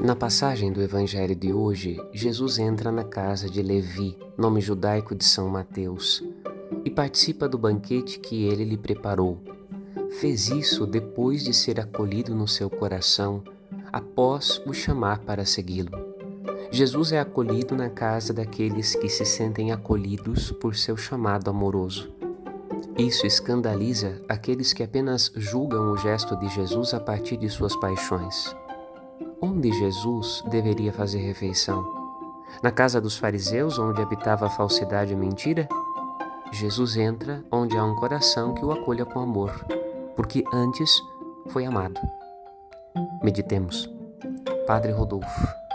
Na passagem do Evangelho de hoje, Jesus entra na casa de Levi, nome judaico de São Mateus, e participa do banquete que ele lhe preparou. Fez isso depois de ser acolhido no seu coração, após o chamar para segui-lo. Jesus é acolhido na casa daqueles que se sentem acolhidos por seu chamado amoroso. Isso escandaliza aqueles que apenas julgam o gesto de Jesus a partir de suas paixões. Onde Jesus deveria fazer refeição? Na casa dos fariseus, onde habitava a falsidade e a mentira? Jesus entra onde há um coração que o acolha com amor, porque antes foi amado. Meditemos. Padre Rodolfo.